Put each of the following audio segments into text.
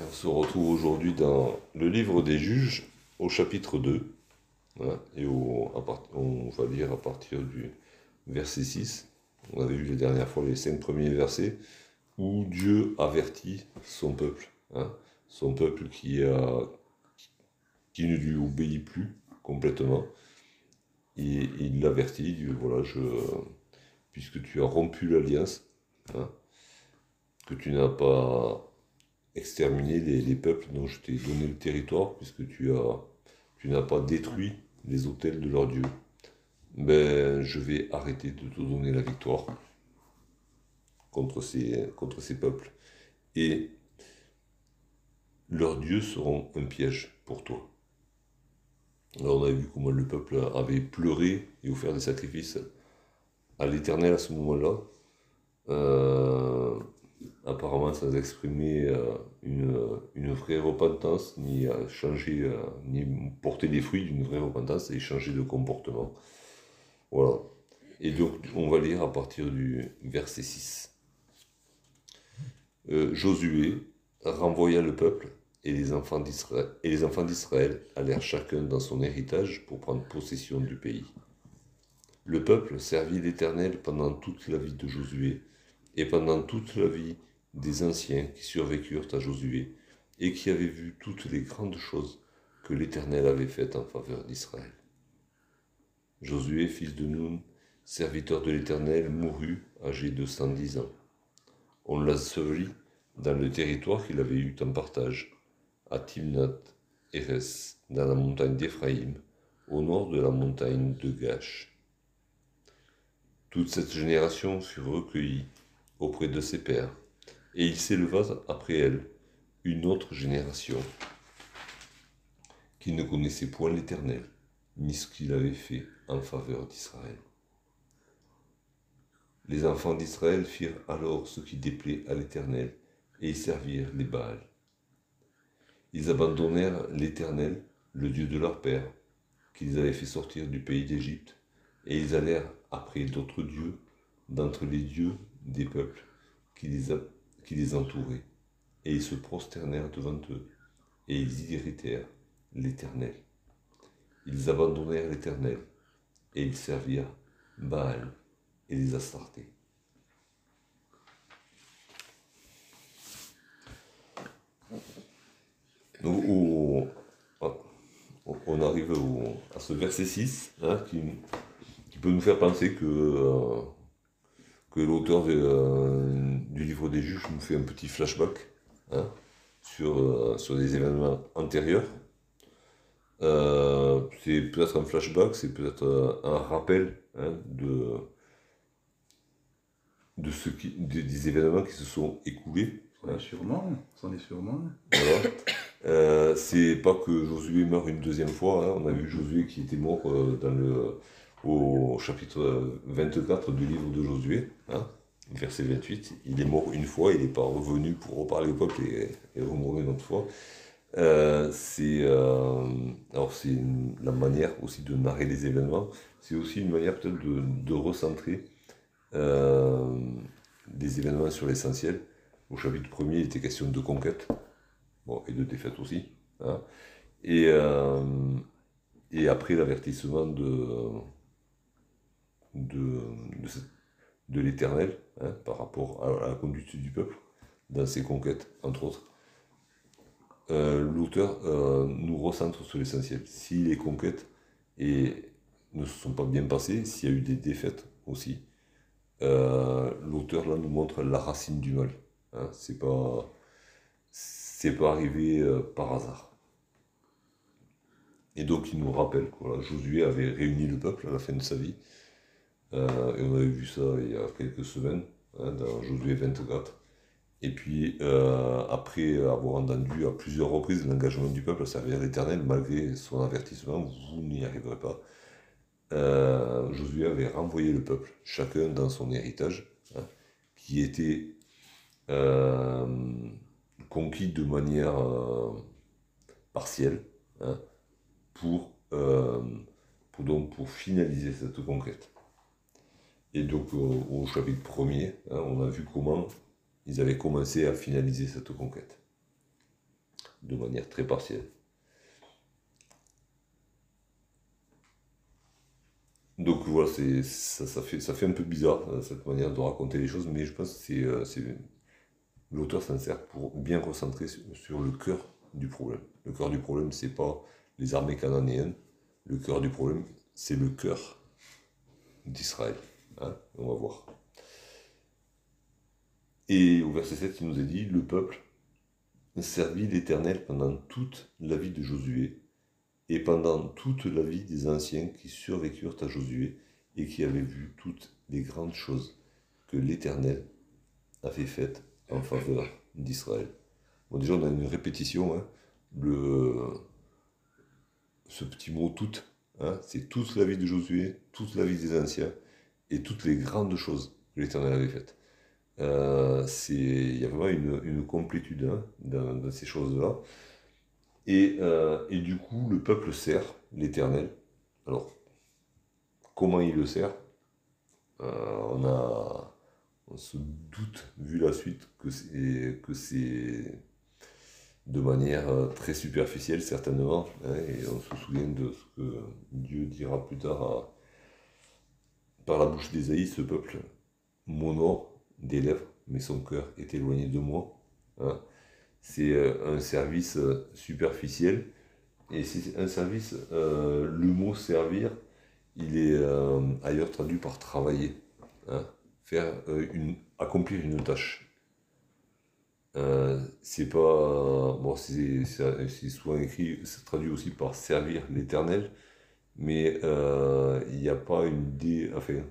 on se retrouve aujourd'hui dans le livre des juges au chapitre 2. Hein, et on va lire à partir du verset 6. On avait vu la dernière fois les cinq premiers versets où Dieu avertit son peuple. Hein, son peuple qui, a, qui ne lui obéit plus complètement. Et il l'avertit, voilà, je, puisque tu as rompu l'alliance, hein, que tu n'as pas exterminé les, peuples dont je t'ai donné le territoire, puisque tu as tu n'as pas détruit les hôtels de leurs dieux, ben, je vais arrêter de te donner la victoire contre ces, contre ces peuples. Et leurs dieux seront un piège pour toi. Alors on a vu comment le peuple avait pleuré et offert des sacrifices à l'Éternel à ce moment-là. Euh, apparemment sans exprimer euh, une, vraie repentance, ni changer, euh, ni porter les fruits d'une vraie repentance et changer de comportement. Voilà. Et donc, on va lire à partir du verset 6. Euh, Josué renvoya le peuple et les enfants d'Israël allèrent chacun dans son héritage pour prendre possession du pays. Le peuple servit l'Éternel pendant toute la vie de Josué et pendant toute la vie des anciens qui survécurent à Josué et qui avaient vu toutes les grandes choses que l'Éternel avait faites en faveur d'Israël. Josué, fils de Nun, serviteur de l'Éternel, mourut âgé de cent dix ans. On l'ensevelit dans le territoire qu'il avait eu en partage, à Timnat, Eres, dans la montagne d'Éphraïm, au nord de la montagne de Gash. Toute cette génération fut recueillie auprès de ses pères, et il s'éleva après elle une autre génération qui ne connaissait point l'Éternel, ni ce qu'il avait fait en faveur d'Israël. Les enfants d'Israël firent alors ce qui déplaît à l'Éternel, et y servirent les Baals. Ils abandonnèrent l'Éternel, le Dieu de leur père, qu'ils avaient fait sortir du pays d'Égypte, et ils allèrent après d'autres dieux d'entre les dieux des peuples qui les, qui les entouraient, et ils se prosternèrent devant eux, et ils irritèrent l'Éternel. Ils abandonnèrent l'Éternel, et ils servirent Baal et les Astartés. on arrive à ce verset 6 hein, qui, peut nous faire penser que euh, que l'auteur euh, du livre des juges nous fait un petit flashback hein, sur, euh, sur des événements antérieurs. Euh, c'est peut-être un flashback, c'est peut-être un rappel hein, de, de ce qui, des, événements qui se sont écoulés. Hein. Sûrement, c'en est sûrement. c'est pas que Josué meurt une deuxième fois, on a vu Josué qui était mort dans le au chapitre 24 du livre de Josué, hein, verset 28. Il est mort une fois, il n'est pas revenu pour reparler au peuple et, et remourir une autre fois. Euh, c'est euh, la manière aussi de narrer les événements. C'est aussi une manière peut-être de, recentrer euh, événements sur l'essentiel. Au chapitre 1 il était question de conquête, bon, et de défaite aussi. Hein. Et, et après l'avertissement de de, de, l'éternel hein, par rapport à, la conduite du peuple dans ses conquêtes, entre autres. Euh, l'auteur euh, nous recentre sur l'essentiel. Si les conquêtes et, ne se sont pas bien passées, s'il y a eu des défaites aussi, euh, l'auteur là nous montre la racine du mal. Hein. C'est pas c'est pas arrivé par hasard. Et donc il nous rappelle que Josué avait réuni le peuple à la fin de sa vie euh, et on avait vu ça il y a quelques semaines, hein, dans Josué 24. Et puis, euh, après avoir entendu à plusieurs reprises l'engagement du peuple à servir l'Éternel, malgré son avertissement, vous n'y arriverez pas, euh, Josué avait renvoyé le peuple, chacun dans son héritage, hein, qui était conquis de manière partielle, hein, pour, donc, pour finaliser cette conquête. Et donc au, chapitre premier, hein, on a vu comment ils avaient commencé à finaliser cette conquête. de manière très partielle. Donc voilà, ça, fait, un peu bizarre, euh, cette manière de raconter les choses, mais je pense que euh, l'auteur s'en sert pour bien concentrer sur, le cœur du problème. Le cœur du problème, c'est pas les armées cananéennes, le cœur du problème, c'est le cœur d'Israël. Hein, on va voir. Et au verset 7, il nous est dit, le peuple servit l'Éternel pendant toute la vie de Josué et pendant toute la vie des anciens qui survécurent à Josué et qui avaient vu toutes les grandes choses que l'Éternel avait faites en faveur d'Israël. Bon, déjà, on a une répétition. Hein. Ce petit mot toute, hein, c'est toute la vie de Josué, toute la vie des anciens et toutes les grandes choses que l'Éternel avait faites. Euh, il y a vraiment une, une complétude hein, dans, ces choses-là. Et, euh, et, du coup, le peuple sert l'Éternel. Alors, comment il le sert? Euh, on, a, on se doute, vu la suite, que c'est, de manière très superficielle, certainement. Hein, et on se souvient de ce que Dieu dira plus tard par la bouche d'Ésaïe, ce peuple m'honore des lèvres, mais son cœur est éloigné de moi. Hein. C'est euh, un service euh, superficiel. Et c'est un service, euh, le mot servir, il est ailleurs traduit par travailler. Hein. Faire une, accomplir une tâche. c'est pas. Bon, c'est souvent écrit, c'est traduit aussi par servir l'éternel, mais il n'y a pas une idée. Enfin,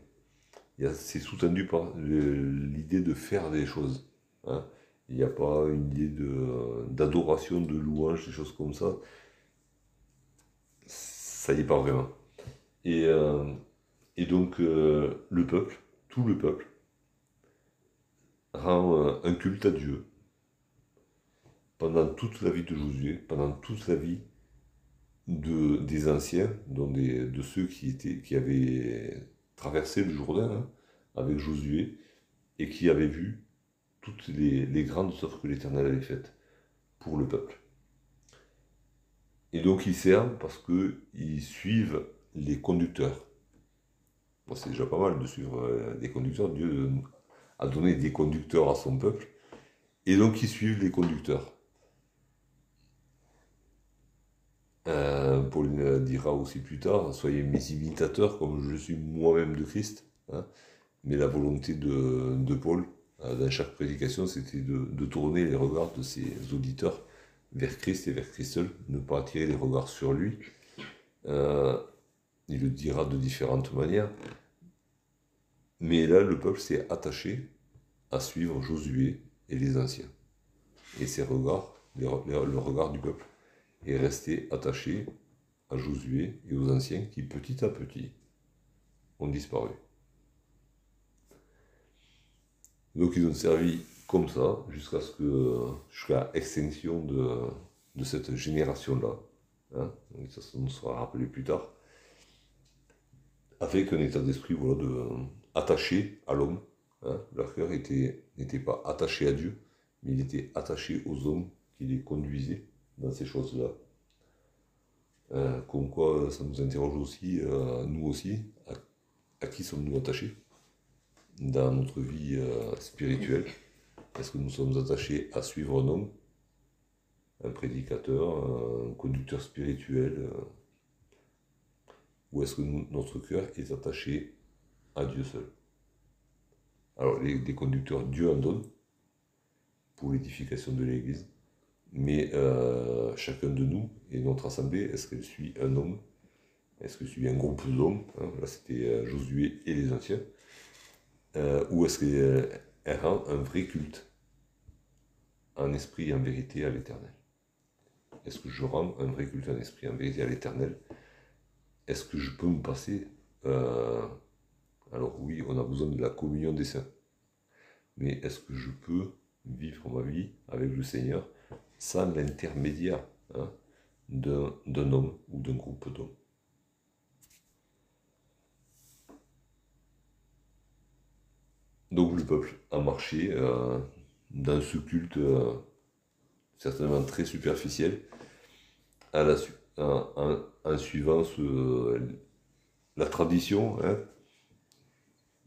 c'est sous-tendu par l'idée de faire des choses. Hein. Il n'y a pas une idée d'adoration, de, louange, des choses comme ça. Ça n'y est pas vraiment. Et, euh, donc, euh, le peuple, tout le peuple, rend euh, un culte à Dieu pendant toute la vie de Josué, pendant toute la vie de, des anciens, donc de ceux qui, étaient, qui avaient traversé le Jourdain hein, avec Josué et qui avait vu toutes les, grandes œuvres que l'Éternel avait faites pour le peuple. Et donc ils servent parce qu'ils suivent les conducteurs. c'est déjà pas mal de suivre euh, des conducteurs. Dieu a donné des conducteurs à son peuple. Et donc ils suivent les conducteurs. Euh, Paul dira aussi plus tard, soyez mes imitateurs comme je suis moi-même de Christ. Hein. Mais la volonté de, Paul, euh, dans chaque prédication, c'était de, tourner les regards de ses auditeurs vers Christ et vers Christ seul, ne pas attirer les regards sur lui. Euh, il le dira de différentes manières. Mais là, le peuple s'est attaché à suivre Josué et les anciens. Et ses regards, le regard du peuple, est resté attaché à Josué et aux anciens qui petit à petit ont disparu. Donc ils ont servi comme ça jusqu'à ce que jusqu'à l'extinction de, de cette génération-là. Hein, ça, nous sera rappelé plus tard. Avec un état d'esprit voilà, de, attaché à l'homme. Hein. Leur cœur n'était pas attaché à Dieu, mais il était attaché aux hommes qui les conduisaient dans ces choses-là. Euh, comme quoi, ça nous interroge aussi, euh, nous aussi, à, qui sommes-nous attachés dans notre vie euh, spirituelle? Est-ce que nous sommes attachés à suivre un homme, un prédicateur, un conducteur spirituel Ou est-ce que notre cœur est attaché à Dieu seul? Alors, les, les conducteurs, Dieu en donne pour l'édification de l'Église mais euh, chacun de nous et notre assemblée, est-ce qu'elle suit un homme? Est-ce que suit un groupe d'hommes? Hein? Là, c'était euh, Josué et les anciens. Euh, ou est-ce qu'elle rend un vrai culte? En esprit et en vérité à l'éternel Est-ce que je rends un vrai culte en esprit et en vérité à l'éternel? Est-ce que je peux me passer? Alors oui, on a besoin de la communion des saints. Mais est-ce que je peux vivre ma vie avec le Seigneur? Sans l'intermédiaire hein, d'un homme ou d'un groupe d'hommes. Donc le peuple a marché euh, dans ce culte euh, certainement très la, en, suivant la tradition hein,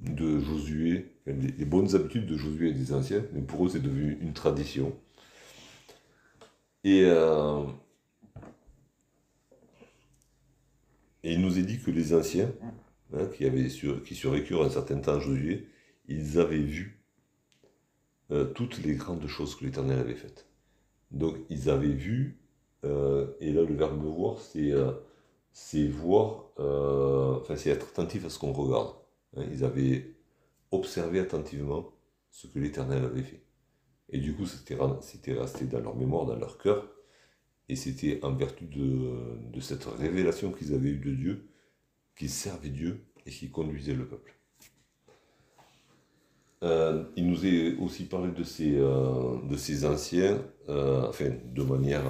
de Josué, les, bonnes habitudes de Josué et des anciens, mais pour eux c'est devenu une tradition. Et, euh, et il nous est dit que les anciens, hein, qui, avaient sur, survécurent un certain temps à Josué, ils avaient vu euh, toutes les grandes choses que l'Éternel avait faites. Donc ils avaient vu, euh, et là le verbe voir, c'est c'est voir, enfin c'est être attentif à ce qu'on regarde. Hein, ils avaient observé attentivement ce que l'Éternel avait fait. Et du coup, c'était resté dans leur mémoire, dans leur cœur. Et c'était en vertu de, cette révélation qu'ils avaient eue de Dieu, qu'ils servaient Dieu et qu'ils conduisaient le peuple. Euh, il nous est aussi parlé de ces, euh, anciens, euh, enfin, de manière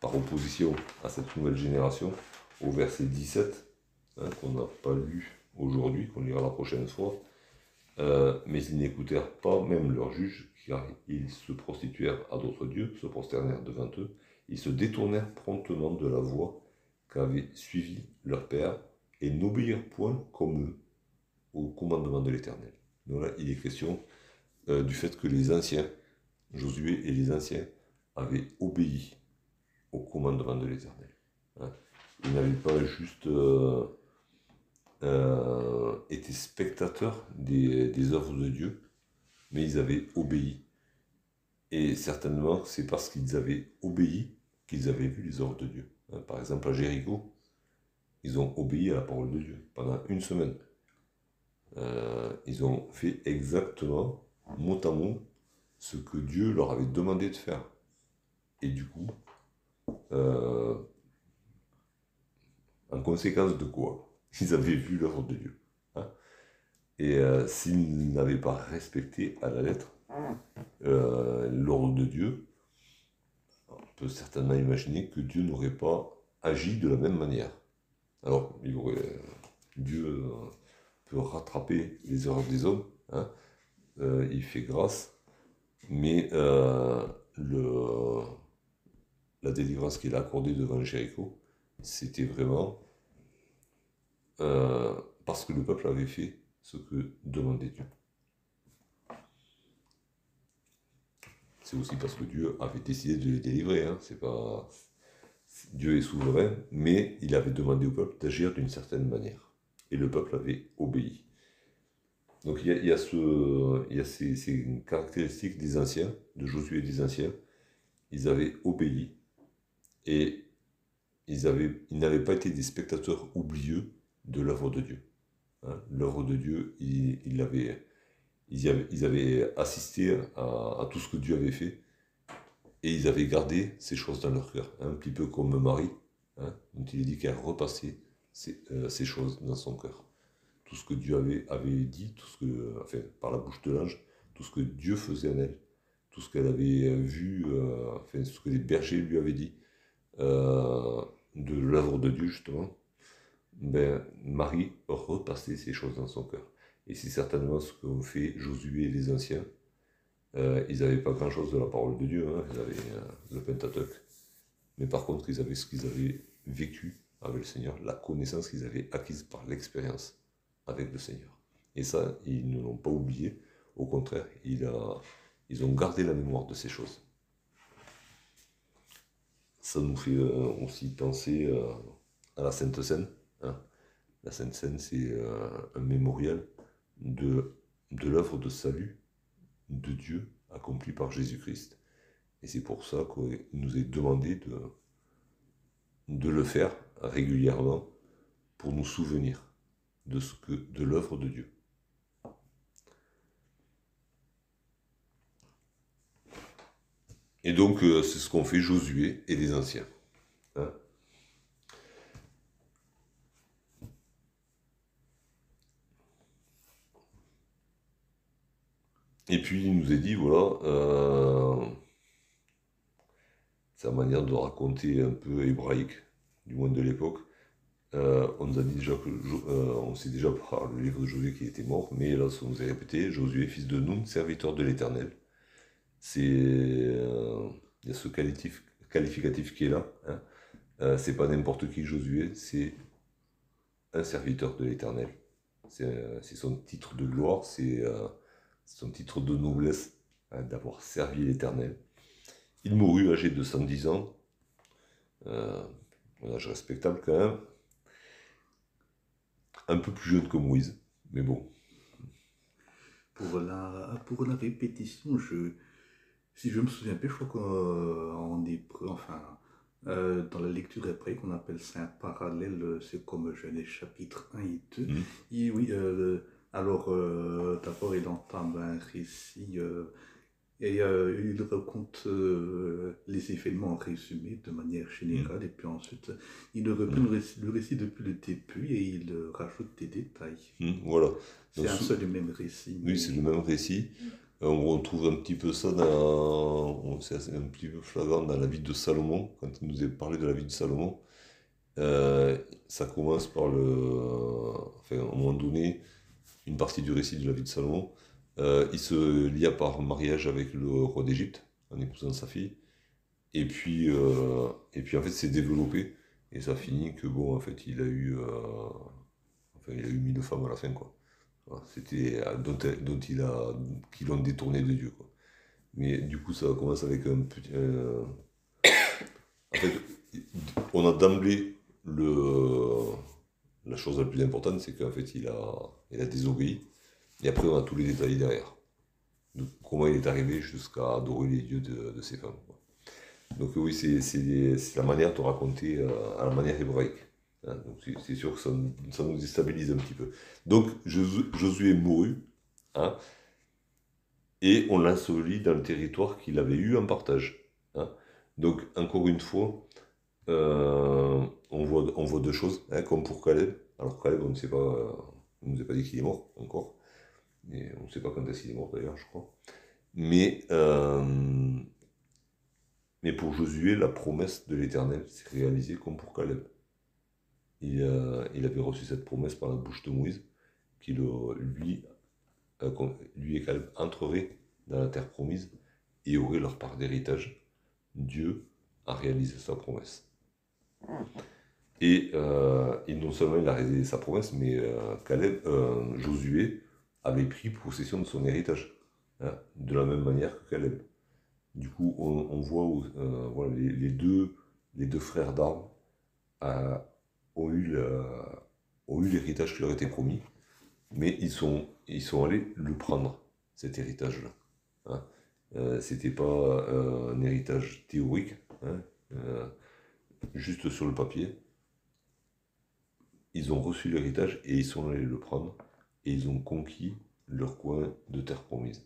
par opposition à cette nouvelle génération, au verset 17, hein, qu'on n'a pas lu aujourd'hui, qu'on lira la prochaine fois. Euh, mais ils n'écoutèrent pas même leurs juges, car ils se prostituèrent à d'autres dieux, se prosternèrent devant eux, ils se détournèrent promptement de la voie qu'avait suivi leur père, et n'obéirent point comme eux au commandement de l'Éternel. Donc là, il est question euh, du fait que les anciens, Josué et les anciens, avaient obéi au commandement de l'Éternel. Hein. Ils n'avaient pas juste... Euh, euh, étaient spectateurs des, des, œuvres de Dieu, mais ils avaient obéi. Et certainement, c'est parce qu'ils avaient obéi qu'ils avaient vu les œuvres de Dieu. Hein, par exemple, à Jéricho, ils ont obéi à la parole de Dieu pendant une semaine. Euh, ils ont fait exactement, mot à mot, ce que Dieu leur avait demandé de faire. Et du coup, euh, en conséquence de quoi? Ils avaient vu l'œuvre de Dieu. Hein. Et euh, s'ils n'avaient pas respecté à la lettre euh, l'ordre de Dieu, on peut certainement imaginer que Dieu n'aurait pas agi de la même manière. Alors, aurait, Dieu euh, peut rattraper les erreurs des hommes, hein. il fait grâce, mais la délivrance qu'il a accordée devant Jéricho, c'était vraiment euh, parce que le peuple avait fait ce que demandait Dieu. C'est aussi parce que Dieu avait décidé de les délivrer. Hein. C'est pas Dieu est souverain, mais il avait demandé au peuple d'agir d'une certaine manière, et le peuple avait obéi. Donc il y a, ces, caractéristiques des anciens, de Josué et des anciens. Ils avaient obéi et ils n'avaient pas été des spectateurs oublieux de l'œuvre de Dieu. Hein. l'œuvre de Dieu, ils, avaient, ils, avaient, assisté à, tout ce que Dieu avait fait et ils avaient gardé ces choses dans leur cœur, un petit peu comme Marie, hein, dont il est dit qu'elle repassait ces, euh, choses dans son cœur. Tout ce que Dieu avait, avait dit, tout ce que, par la bouche de l'ange, tout ce que Dieu faisait en elle, tout ce qu'elle avait vu, euh, ce que les bergers lui avaient dit, euh, de l'œuvre de Dieu justement, ben, Marie repassait ces choses dans son cœur. Et c'est certainement ce qu'ont fait Josué et les anciens. Euh, ils n'avaient pas grand-chose de la parole de Dieu, hein. ils avaient euh, le Pentateuque. Mais par contre, ils avaient ce qu'ils avaient vécu avec le Seigneur, la connaissance qu'ils avaient acquise par l'expérience avec le Seigneur. Et ça, ils ne l'ont pas oublié. Au contraire, ils ont gardé la mémoire de ces choses. Ça nous fait euh, aussi penser à la Sainte Seine Hein. La Sainte Seine, c'est euh, un mémorial de, l'œuvre de salut de Dieu accomplie par Jésus-Christ. Et c'est pour ça qu'il nous est demandé de, le faire régulièrement pour nous souvenir de, de l'œuvre de Dieu. Et donc, euh, c'est ce qu'ont fait Josué et les anciens. Hein. Et puis il nous a dit, voilà, euh, sa manière de raconter un peu hébraïque, du moins de l'époque. Euh, on nous a dit déjà que, euh, on sait déjà par le livre de Josué qui était mort, mais là, ça nous est répété, Josué, fils de Nun, serviteur de l'Éternel. C'est a ce qualificatif qui est là. Hein. C'est pas n'importe qui Josué, c'est un serviteur de l'Éternel. C'est son titre de gloire, c'est son titre de noblesse hein, d'avoir servi l'Éternel. Il mourut âgé de 110 ans, un âge respectable quand même, un peu plus jeune que Moïse, mais bon. Pour la, pour la répétition, je, si je me souviens bien, je crois qu'en enfin, euh, dans la lecture hébraïque, on appelle ça un parallèle, c'est comme Genèse chapitre 1 et 2. Mm. Et oui, euh, alors euh, d'abord il entame un récit et il raconte les événements résumés de manière générale, mm. et puis ensuite il reprend mm. le, récit, depuis le début et il rajoute des détails. voilà. C'est un seul et même récit. Oui, c'est le même récit. Euh, on retrouve un petit peu ça dans, c'est un petit peu flagrant dans la vie de Salomon, quand il nous est parlé de la vie de Salomon. Euh, ça commence par le, enfin, à un moment donné, une partie du récit de la vie de Salomon. Euh, il se lia par mariage avec le roi d'Égypte, en épousant sa fille. Et puis, et puis en fait, c'est développé. Et ça finit que, bon, en fait, il a eu, enfin, il a eu mille femmes à la fin, quoi. C'était euh, dont, dont, il a, qui l'ont détourné de Dieu. Quoi. Mais du coup, ça commence avec un petit. Euh, en fait, on a d'emblée le. La chose la plus importante, c'est qu'en fait, il a, il a désobéi. Et après, on a tous les détails derrière. Comment il est arrivé jusqu'à adorer les dieux de, de ses femmes. Donc, oui, c'est la manière de raconter euh, à la manière hébraïque. Hein, c'est sûr que ça, nous déstabilise un petit peu. Donc Josué mourut, hein, et on l'enseveli dans le territoire qu'il avait eu en partage. Hein. Donc encore une fois, euh, on, voit, on voit deux choses, comme pour Caleb. Alors Caleb, on ne sait pas, on nous a pas dit qu'il est mort encore, mais on ne sait pas quand est-ce qu'il est mort d'ailleurs, je crois. Mais, euh, mais pour Josué, la promesse de l'Éternel s'est réalisée comme pour Caleb il, il, avait reçu cette promesse par la bouche de Moïse, qu'il lui, euh, lui et Caleb entreraient dans la terre promise et auraient leur part d'héritage. Dieu a réalisé sa promesse. Et, euh, non seulement il a réalisé sa promesse, mais euh, Caleb, Josué avait pris possession de son héritage, hein, de la même manière que Caleb. Du coup, on, voit les, deux, frères d'armes ont eu l'héritage qui leur était promis, mais ils sont, allés le prendre, cet héritage-là. Hein. Euh, c'était pas euh, un héritage théorique, hein, euh, juste sur le papier. Ils ont reçu l'héritage et ils sont allés le prendre et ils ont conquis leur coin de terre promise.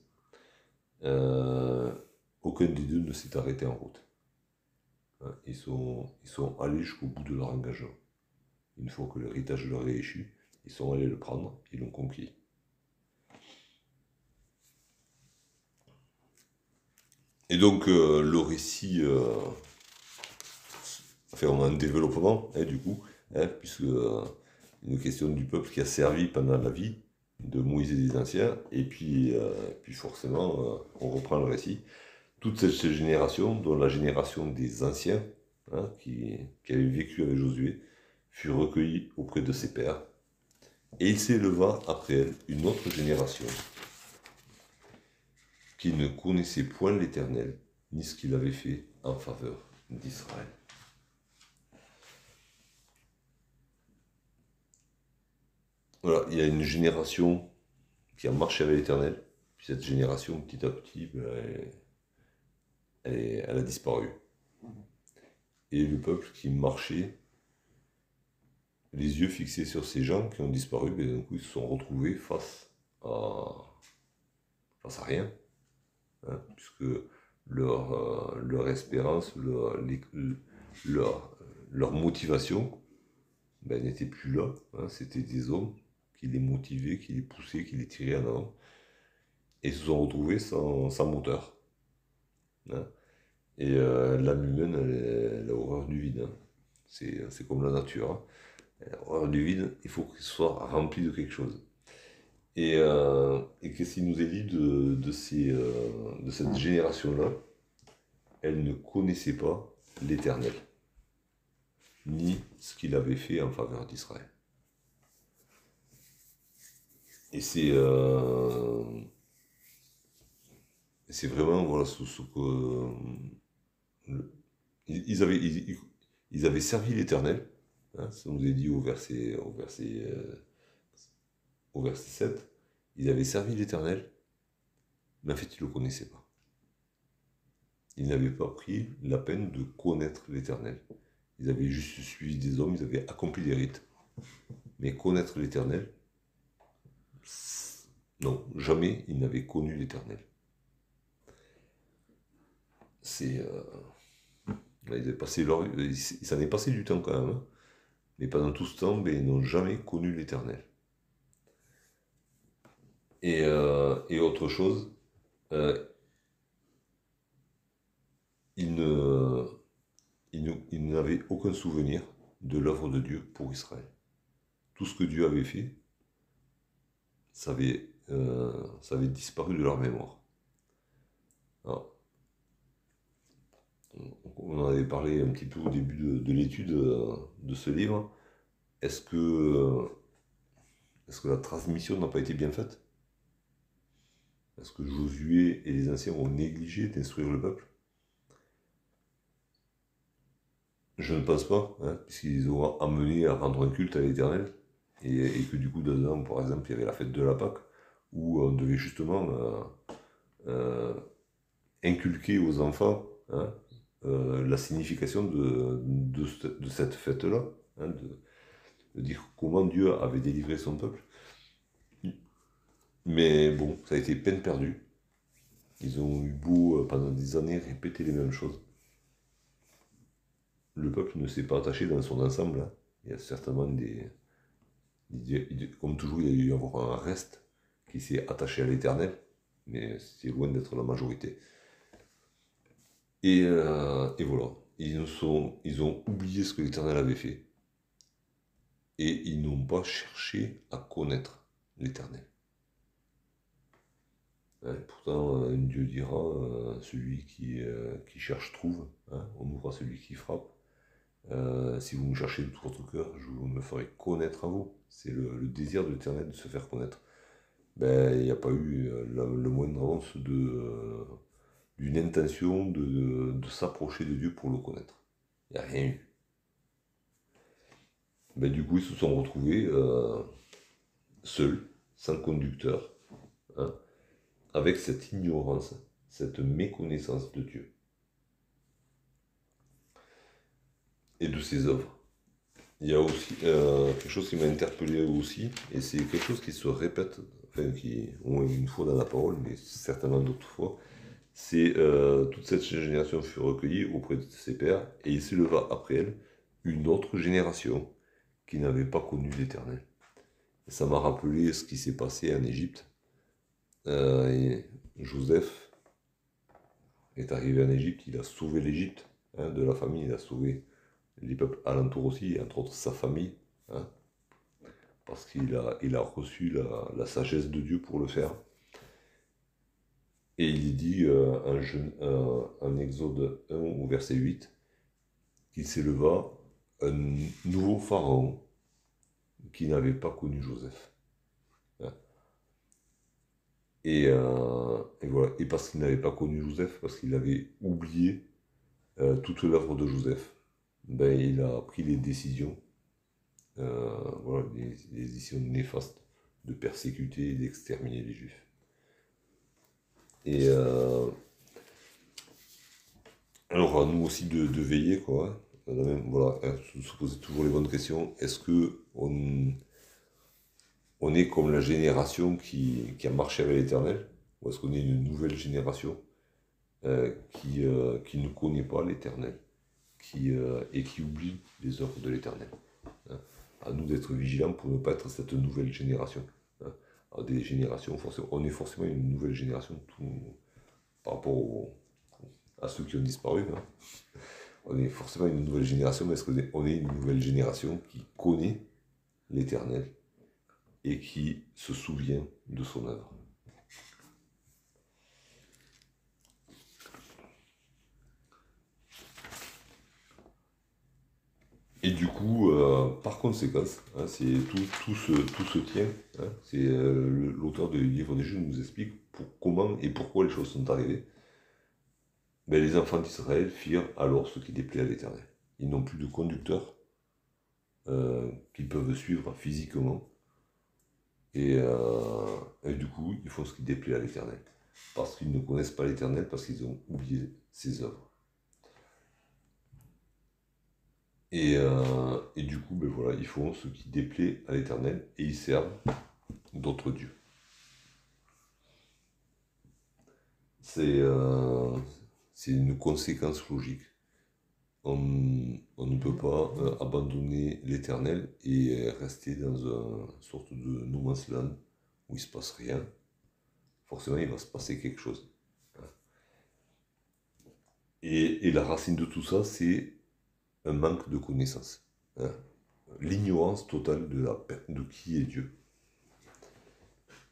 aucun des deux ne s'est arrêté en route. Hein. Ils, sont, ils sont allés jusqu'au bout de leur engagement. Une fois que l'héritage leur est échu, ils sont allés le prendre, ils l'ont conquis. Et donc euh, le récit euh, fait un développement, hein, du coup, puisque euh, une question du peuple qui a servi pendant la vie de Moïse et des anciens, et puis, puis forcément, on reprend le récit. Toute cette génération, dont la génération des anciens, hein, qui, qui avaient vécu avec Josué, fut recueilli auprès de ses pères, et il s'éleva après elle une autre génération qui ne connaissait point l'Éternel, ni ce qu'il avait fait en faveur d'Israël. Il y a une génération qui a marché avec l'Éternel, puis cette génération, petit à petit, ben, elle a disparu. Et le peuple qui marchait les yeux fixés sur ces gens qui ont disparu, coup ils se sont retrouvés face à, rien, hein, puisque leur, euh, leur espérance, leur, leur, leur motivation ben, n'était plus là. Hein. C'était des hommes qui les motivaient, qui les poussaient, qui les tiraient en avant, et se sont retrouvés sans, moteur. Hein. Et euh, l'âme humaine, elle, a horreur du vide. C'est comme la nature horreur du vide, il faut qu'il soit rempli de quelque chose. Et, euh, et qu'est-ce qui nous est dit euh, de cette génération-là? Elle ne connaissait pas l'Éternel, ni ce qu'il avait fait en faveur d'Israël. Et c'est euh, vraiment voilà ce, que ils, avaient ils, avaient servi l'Éternel, hein, ça nous est dit au verset au verset euh, au verset 7, ils avaient servi l'Éternel, mais en fait ils ne le connaissaient pas. Ils n'avaient pas pris la peine de connaître l'Éternel. Ils avaient juste suivi des hommes, ils avaient accompli des rites. Mais connaître l'Éternel, non, jamais ils n'avaient connu l'Éternel. C'est. Euh, ils s'en est passé du temps quand même. Hein. Mais pendant tout ce temps, ben, ils n'ont jamais connu l'Éternel. Et, euh, autre chose, euh, ils ne, aucun souvenir de l'œuvre de Dieu pour Israël. Tout ce que Dieu avait fait, ça avait, euh, ça avait disparu de leur mémoire. on en avait parlé un petit peu au début de, l'étude euh, de ce livre. Est-ce que, euh, est-ce que la transmission n'a pas été bien faite? Est-ce que Josué et les anciens ont négligé d'instruire le peuple? Je ne pense pas, hein, puisqu'ils ont amené à rendre un culte à l'éternel, et, que du coup, dedans, par exemple, il y avait la fête de la Pâque, où on devait justement euh, euh, inculquer aux enfants hein, euh, la signification de, de, cette fête-là, hein, de, dire comment Dieu avait délivré son peuple. Mais bon, ça a été peine perdue. Ils ont eu beau pendant des années répéter les mêmes choses le peuple ne s'est pas attaché dans son ensemble. Hein. Il y a certainement des, Comme toujours, il y a avoir un reste qui s'est attaché à l'éternel, mais c'est loin d'être la majorité. Et, euh, voilà, ils, ont oublié ce que l'éternel avait fait. Et ils n'ont pas cherché à connaître l'éternel. Hein, pourtant, euh, Dieu dira, euh, celui qui, qui cherche trouve, hein. on ouvre celui qui frappe. Euh, si vous me cherchez de tout votre cœur, je me ferai connaître à vous. C'est le, désir de l'éternel de se faire connaître. Ben, il n'y a pas eu euh, le moindre avance euh, d'une intention de, s'approcher de Dieu pour le connaître. Il n'y a rien eu. Ben, du coup, ils se sont retrouvés seuls, sans conducteur, hein, avec cette ignorance, cette méconnaissance de Dieu. Et de ses œuvres. Il y a aussi euh, quelque chose qui m'a interpellé aussi, et c'est quelque chose qui se répète, enfin qui au moins une fois dans la parole, mais certainement d'autres fois, c'est euh, toute cette génération fut recueillie auprès de ses pères, et il s'éleva après elle une autre génération qui n'avait pas connu l'Éternel. Ça m'a rappelé ce qui s'est passé en Égypte. Euh, Joseph est arrivé en Égypte, il a sauvé l'Égypte hein, de la famille, il a sauvé les peuples alentours aussi, entre autres sa famille, hein, parce qu'il a, il a reçu la, sagesse de Dieu pour le faire. Et il dit euh, en, Exode 1 au verset 8 qu'il s'éleva un nouveau pharaon qui n'avait pas connu Joseph. Hein. Et, euh, et, voilà. Et parce qu'il n'avait pas connu Joseph, parce qu'il avait oublié euh, toute l'œuvre de Joseph, ben, il a pris les décisions, euh, voilà, les, décisions néfastes de persécuter et d'exterminer les juifs. Et euh, alors à nous aussi de, veiller, quoi. Hein. se poser toujours les bonnes questions. Est-ce que on, on est comme la génération qui, a marché avec l'Éternel? Ou est-ce qu'on est une nouvelle génération euh, qui, qui ne connaît pas l'Éternel? Euh, et qui oublie les œuvres de l'Éternel. Hein. À nous d'être vigilants pour ne pas être cette nouvelle génération. Hein. on est forcément une nouvelle génération par rapport à ceux qui ont disparu. Hein. On est forcément une nouvelle génération, mais est-ce qu'on est une nouvelle génération qui connaît l'Éternel et qui se souvient de son œuvre? Et du coup, euh, par conséquent, hein, c'est tout, tout, se, tout se tient. Hein, c'est euh, l'auteur du livre des Juges nous explique pour, comment et pourquoi les choses sont arrivées. Ben, les enfants d'Israël firent alors ce qui déplaît à l'Éternel. Ils n'ont plus de conducteur euh, qu'ils peuvent suivre physiquement. Et, et, du coup, ils font ce qui déplaît à l'Éternel. Parce qu'ils ne connaissent pas l'Éternel, parce qu'ils ont oublié ses œuvres. Euh, et, du coup, ben voilà, ils font ce qui déplaît à l'Éternel et ils servent d'autres dieux. C'est euh, une conséquence logique. On, ne peut pas euh, abandonner l'Éternel et rester dans une sorte de no man's land où il se passe rien. Forcément, il va se passer quelque chose. et la racine de tout ça, c'est manque de connaissance. Hein. L'ignorance totale de qui est Dieu.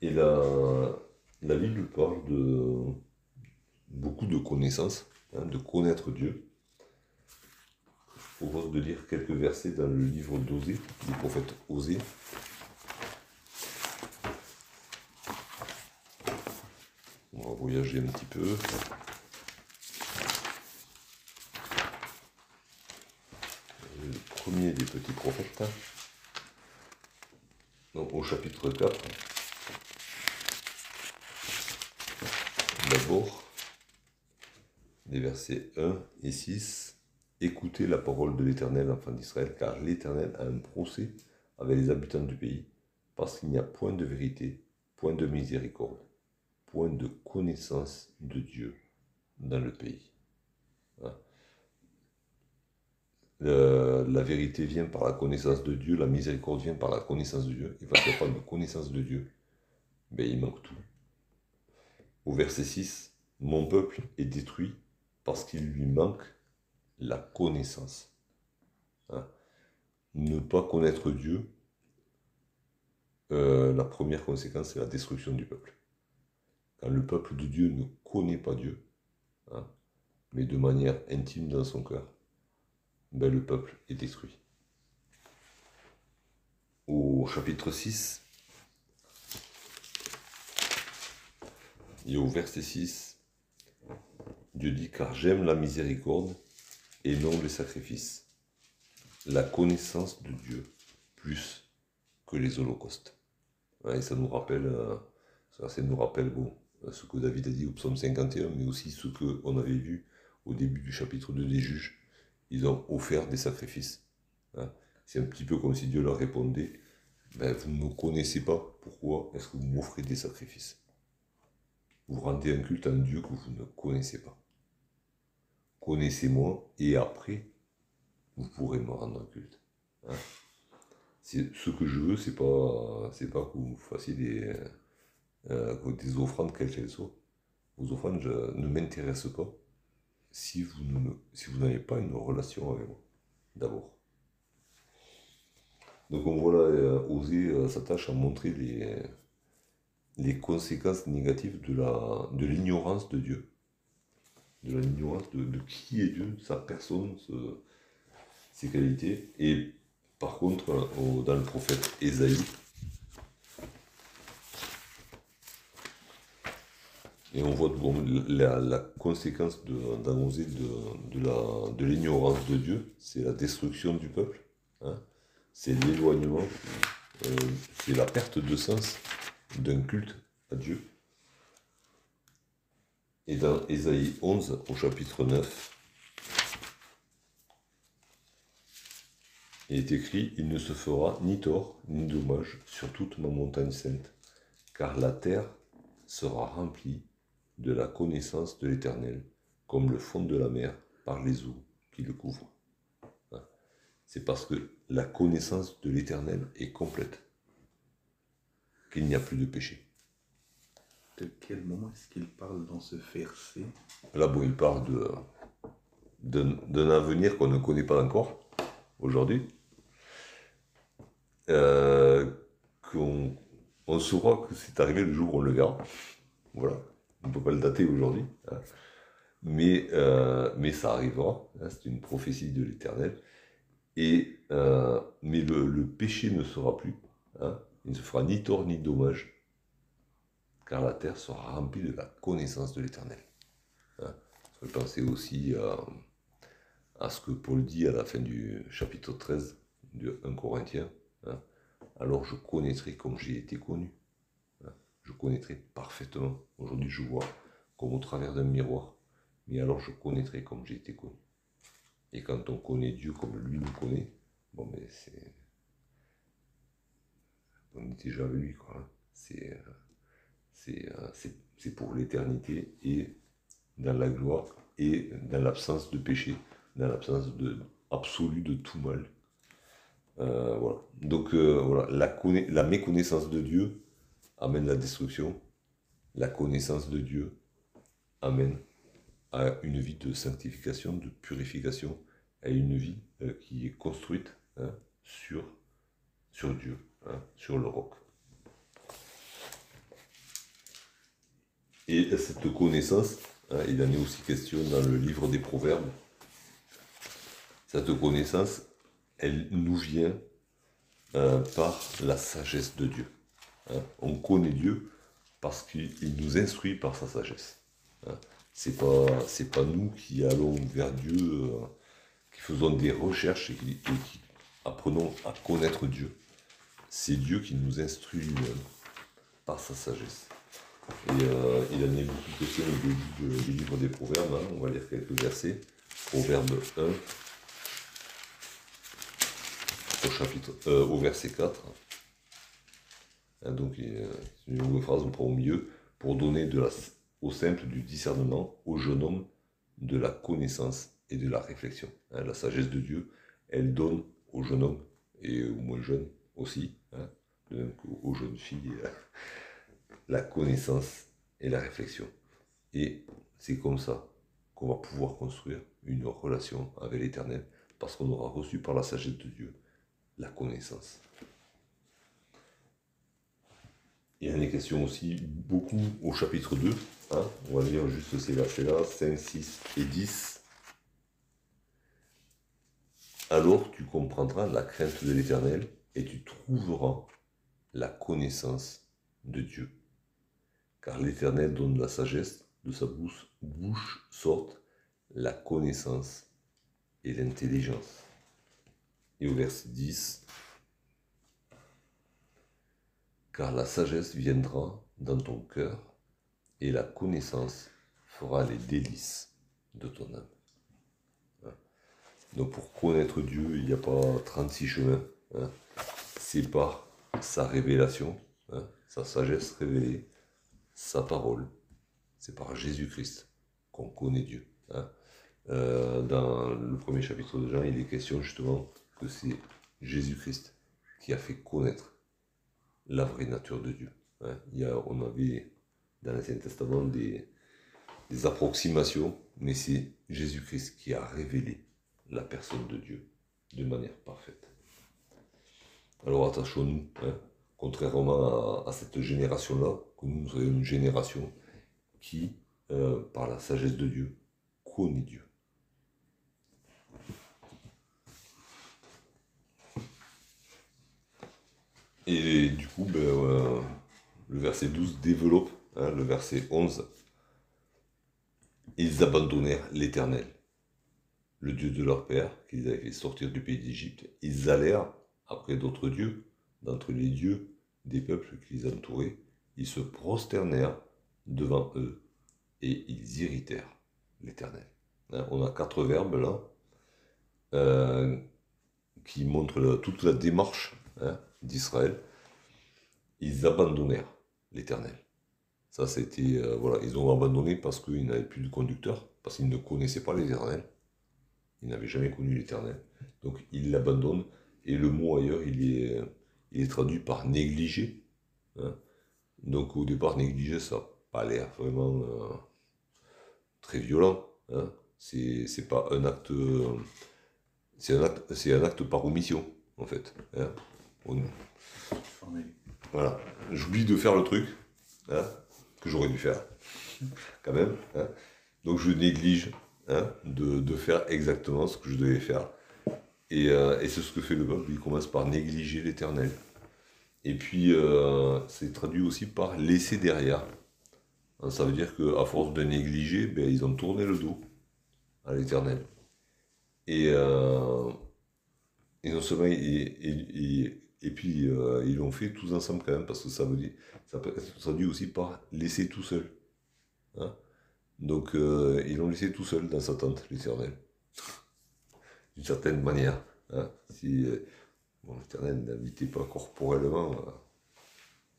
Et la, la Bible parle de beaucoup de connaissances, hein, de connaître Dieu. Je propose de lire quelques versets dans le livre d'Osée, du prophète Osée. On va voyager un petit peu. Premier des petits prophètes. Donc au chapitre 4. D'abord, les versets 1 et 6. Écoutez la parole de l'Éternel, enfant d'Israël, car l'Éternel a un procès avec les habitants du pays, parce qu'il n'y a point de vérité, point de miséricorde, point de connaissance de Dieu dans le pays. Hein la vérité vient par la connaissance de Dieu, la miséricorde vient par la connaissance de Dieu. Il va y avoir de connaissance de Dieu, mais il manque tout. Au verset 6, mon peuple est détruit parce qu'il lui manque la connaissance. Hein? Ne pas connaître Dieu, euh, la première conséquence, c'est la destruction du peuple. Quand le peuple de Dieu ne connaît pas Dieu, hein, mais de manière intime dans son cœur, ben, le peuple est détruit. Au chapitre 6, et au verset 6, Dieu dit Car j'aime la miséricorde et non les sacrifices, la connaissance de Dieu plus que les holocaustes. et ça nous rappelle, euh, ça, nous rappelle bon, ce que David a dit au psaume 51, mais aussi ce qu'on avait vu au début du chapitre 2 des juges, ils ont offert des sacrifices. Hein. C'est un petit peu comme si Dieu leur répondait, ben, vous ne me connaissez pas, pourquoi est-ce que vous m'offrez des sacrifices? Vous rendez un culte à un Dieu que vous ne connaissez pas. Connaissez-moi et après, vous pourrez me rendre un culte. Hein. ce que je veux, c'est pas, pas que vous fassiez des, euh, des offrandes quelles qu'elles soient. Vos offrandes ne m'intéressent pas si vous si n'avez pas une relation avec moi, d'abord. Donc on voit là, euh, oser euh, s'attache à montrer les, les conséquences négatives de la de l'ignorance de Dieu. De l'ignorance de, de, qui est Dieu, sa personne, ses qualités. Et par contre, dans le prophète Ésaïe, Et on voit la, conséquence de, de, de l'ignorance de, Dieu, c'est la destruction du peuple, hein. c'est l'éloignement, euh, c'est la perte de sens d'un culte à Dieu. Et dans Ésaïe 11, au chapitre 9, il est écrit Il ne se fera ni tort ni dommage sur toute ma montagne sainte, car la terre sera remplie de la connaissance de l'Éternel, comme le fond de la mer par les eaux qui le couvrent. Hein? C'est parce que la connaissance de l'Éternel est complète qu'il n'y a plus de péché. De quel moment est-ce qu'il parle dans ce verset? Là, bon, il parle de, d'un avenir qu'on ne connaît pas encore aujourd'hui. Euh, qu'on on saura que c'est arrivé le jour où on le verra. Voilà on ne peut pas le dater aujourd'hui, hein. mais, euh, mais ça arrivera, hein, c'est une prophétie de l'Éternel. Euh, mais le, péché ne sera plus. Hein. il ne se fera ni tort ni dommage, car la terre sera remplie de la connaissance de l'Éternel. Je pensais aussi à, ce que Paul dit à la fin du chapitre 13 de 1 Corinthiens. Alors je connaîtrai comme j'ai été connu. Hein. je connaîtrai parfaitement. Aujourd'hui, je vois comme au travers d'un miroir. Mais alors je connaîtrai comme j'ai été connu. Et quand on connaît Dieu comme lui nous connaît, bon, mais c'est. On est déjà avec lui, quoi. C'est. C'est pour l'éternité et dans la gloire et dans l'absence de péché, dans l'absence de absolue de tout mal. Euh, voilà. Donc euh, voilà, la méconnaissance de Dieu amène la destruction. La connaissance de Dieu amène à une vie de sanctification, de purification, à une vie euh, qui est construite hein, sur, Dieu, hein, sur le roc. Et cette connaissance, hein, il en est aussi question dans le livre des Proverbes, cette connaissance, elle nous vient par la sagesse de Dieu. On connaît Dieu parce qu'il nous instruit par sa sagesse. Pas, c'est pas nous qui allons vers Dieu, euh, qui faisons des recherches et qui, apprenons à connaître Dieu. C'est Dieu qui nous instruit par sa sagesse. Euh, il en est beaucoup question au début du livre des Proverbes. Hein. On va lire quelques versets. Proverbe 1, au, chapitre, euh, au verset 4. Hein, donc, c'est une longue phrase, on prend au milieu. Pour donner de au simple du discernement, au jeune homme de la connaissance et de la réflexion. Hein, la sagesse de Dieu, elle donne au jeune homme et aux moins jeunes aussi, hein, aux jeunes filles, la connaissance et la réflexion. Et c'est comme ça qu'on va pouvoir construire une relation avec l'Éternel, parce qu'on aura reçu par la sagesse de Dieu la connaissance. Il y en a question aussi beaucoup au chapitre 2. Hein. on va lire juste ces versets-là, 5, 6 et 10. Alors tu comprendras la crainte de l'Éternel et tu trouveras la connaissance de Dieu. Car l'Éternel donne la sagesse, de sa bouche, bouche la connaissance et l'intelligence. Et au verset 10, car la sagesse viendra dans ton cœur et la connaissance fera les délices de ton âme. Hein. Donc pour connaître Dieu, il n'y a pas 36 chemins. Hein. C'est par sa révélation, hein, sa sagesse révélée, sa parole. C'est par Jésus-Christ qu'on connaît Dieu. Euh, dans le premier chapitre de Jean, il est question justement que c'est Jésus-Christ qui a fait connaître la vraie nature de Dieu. Hein. Il on avait dans l'Ancien Testament des, approximations, mais c'est Jésus-Christ qui a révélé la personne de Dieu de manière parfaite. Alors attachons-nous, hein, contrairement à, cette génération-là, que nous soyons une génération qui, euh, par la sagesse de Dieu, connaît Dieu. Et du coup, ben, euh, le verset 12 développe hein, le verset 11. Ils abandonnèrent l'Éternel, le Dieu de leur père, qu'ils avaient fait sortir du pays d'Égypte. Ils allèrent après d'autres dieux, d'entre les dieux des peuples qui les entouraient. Ils se prosternèrent devant eux et ils irritèrent l'Éternel. Hein, on a quatre verbes là euh, qui montrent toute la démarche hein, d'Israël, ils abandonnèrent l'Éternel. Ça, c'était, euh, voilà, ils ont abandonné parce qu'ils n'avaient plus de conducteur, parce qu'ils ne connaissaient pas l'Éternel. Ils n'avaient jamais connu l'Éternel. Donc, ils l'abandonnent. Et le mot ailleurs, il est, traduit par négliger. Hein. Donc, au départ, négliger, ça n'a pas l'air vraiment euh, très violent. Hein. C'est pas un acte. c'est un acte, un acte par omission, en fait. Hein. Voilà. J'oublie de faire le truc hein, que j'aurais dû faire, quand même. Hein. Donc je néglige hein, de, faire exactement ce que je devais faire. Et, euh, et c'est ce que fait le peuple, il commence par négliger l'éternel. Et puis, euh, c'est traduit aussi par laisser derrière. Ça veut dire qu'à force de négliger, ben, ils ont tourné le dos à l'éternel. Et, euh, et non seulement, et, et- et- et puis euh, ils l'ont fait tous ensemble quand même, parce que ça veut dire, ça peut traduit aussi par laisser tout seul. hein. Donc euh, ils l'ont laissé tout seul dans sa tente, l'éternel. D'une certaine manière. hein. Si euh, l'éternel n'habitait pas corporellement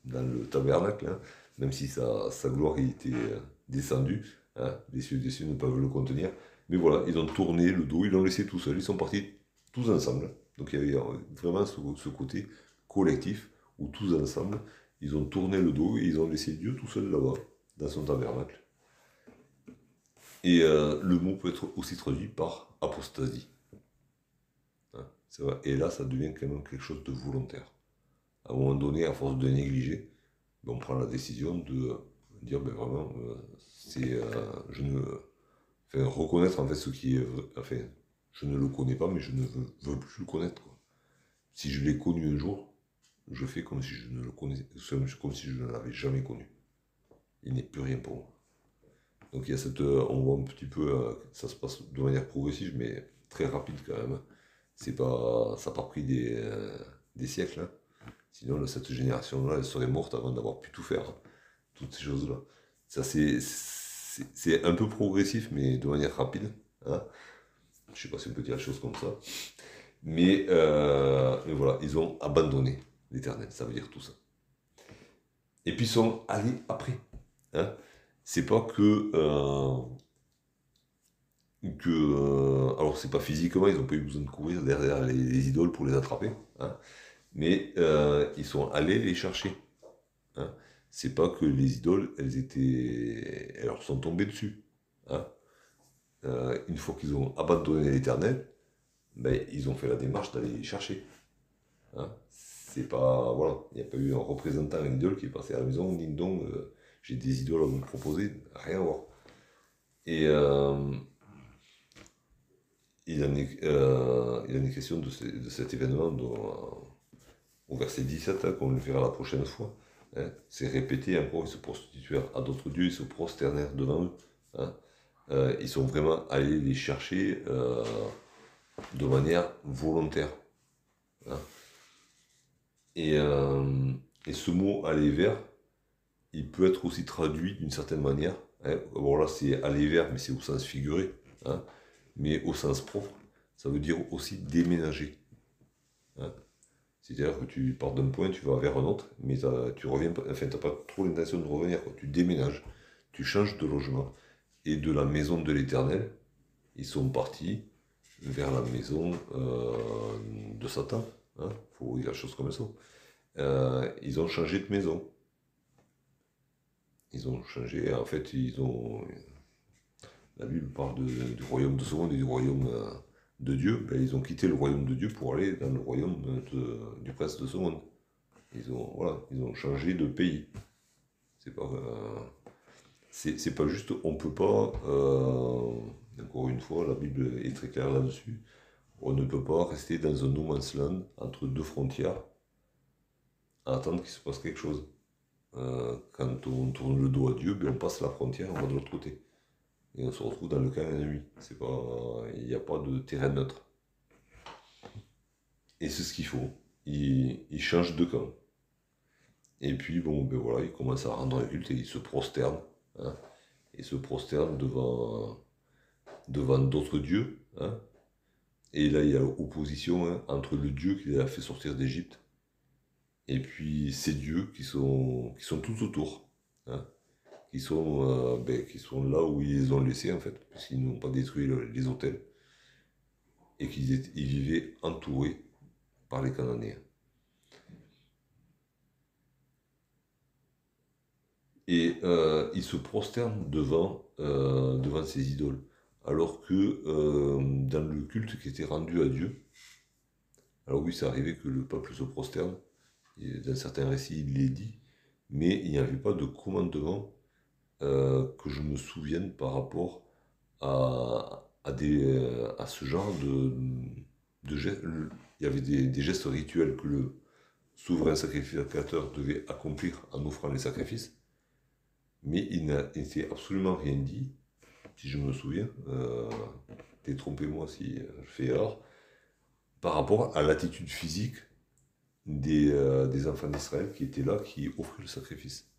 dans le tabernacle, hein, même si sa, sa gloire était descendue, les cieux des cieux ne peuvent le contenir. Mais voilà, ils ont tourné le dos, ils l'ont laissé tout seul, ils sont partis tous ensemble. Donc il y avait euh, vraiment ce, côté collectif où tous ensemble, ils ont tourné le dos et ils ont laissé Dieu tout seul là-bas, dans son tabernacle. Et euh, le mot peut être aussi traduit par apostasie. Hein, vrai. Et là, ça devient quand même quelque chose de volontaire. À un moment donné, à force de négliger, ben, on prend la décision de dire ben, vraiment, euh, c'est, euh, je ne, enfin, reconnaître en fait ce qui est, vrai- enfin, je ne le connais pas, mais je ne veux, plus le connaître. Si je l'ai connu un jour, je fais comme si je ne le connaissais, comme si je ne l'avais jamais connu. Il n'est plus rien pour moi. Donc il y a cette, euh, on voit un petit peu, euh, ça se passe de manière progressive, mais très rapide quand même. C'est pas, ça n'a pas pris des, euh, siècles. hein. Sinon, cette génération-là, elle serait morte avant d'avoir pu tout faire. hein. Toutes ces choses-là. Ça, c'est, c'est c'est un peu progressif, mais de manière rapide. hein. Je sais pas si on peut dire la chose comme ça. Mais, euh, mais voilà, ils ont abandonné l'éternel, ça veut dire tout ça. Et puis ils sont allés après. Hein. C'est pas que. euh, que euh, alors, c'est pas physiquement, ils n'ont pas eu besoin de courir derrière les, les idoles pour les attraper. hein. Mais euh, ils sont allés les chercher. hein. C'est pas que les idoles, elles étaient. Elles leur sont tombées dessus. hein. Euh, une fois qu'ils ont abandonné l'éternel, ben, ils ont fait la démarche d'aller chercher. Hein? C'est pas. Voilà, il n'y a pas eu un représentant, un idole qui est passé à la maison, dis donc, euh, j'ai des idoles à vous proposer, rien à voir. Et euh, il, en est, question de, ce- de cet événement au verset 17, hein, qu'on le verra la prochaine fois. hein. C'est répété encore, ils se prostituèrent à d'autres dieux, ils se prosternèrent devant eux. hein. Euh, ils sont vraiment allés les chercher euh, de manière volontaire. hein. Et, euh, et ce mot aller vers, il peut être aussi traduit d'une certaine manière. hein. Bon là c'est aller vers, mais c'est au sens figuré. hein. Mais au sens propre, ça veut dire aussi déménager. C'est-à-dire que tu pars d'un point, tu vas vers un autre, mais tu reviens pas, enfin pas trop l'intention de revenir. Tu déménages, tu changes de logement. Et de la maison de l'Éternel, ils sont partis vers la maison euh, de Satan. Hein, faut dire la chose comme ça. Euh, ils ont changé de maison. Ils ont changé, en fait, ils ont. La Bible parle du royaume de ce monde et du royaume euh, de Dieu. Ben, ils ont quitté le royaume de Dieu pour aller dans le royaume du prince de ce monde. Ils ont, voilà, ils ont changé de pays. C'est pas. C'est pas juste, on peut pas, euh, encore une fois, la Bible est très claire là-dessus, on ne peut pas rester dans un no man's land entre deux frontières à attendre qu'il se passe quelque chose. Euh, quand on tourne le dos à Dieu, ben on passe la frontière, on va de l'autre côté. Et on se retrouve dans le camp ennemi. Il n'y a pas de terrain neutre. Et c'est ce qu'il faut. Ils, ils changent de camp. Et puis, bon, ben voilà, ils commencent à rendre un culte et ils se prosternent. Ils se prosternent devant, devant d'autres dieux. hein. Et là, il y a l'opposition hein, entre le Dieu qui les a fait sortir d'Égypte et puis ces dieux qui sont, qui sont tout autour. hein. Qui, sont, euh, ben, qui sont là où ils les ont laissés, en fait, puisqu'ils n'ont pas détruit le- les hôtels. Et qu'ils ils vivaient entourés par les Cananéens. Et euh, ils se prosternent devant, euh, devant ces idoles. Alors que euh, dans le culte qui était rendu à Dieu, alors oui, c'est arrivé que le peuple se prosterne, dans certains récits il l'est dit, mais il n'y avait pas de commandement euh, que je me souvienne par rapport à, à, des, à ce genre de, de il y avait des, gestes rituels que le souverain sacrificateur devait accomplir en offrant les sacrifices, mais il n'a absolument rien dit, si je me souviens, euh, détrompez-moi si je fais erreur, par rapport à l'attitude physique des, euh, des enfants d'Israël qui étaient là, qui offraient le sacrifice.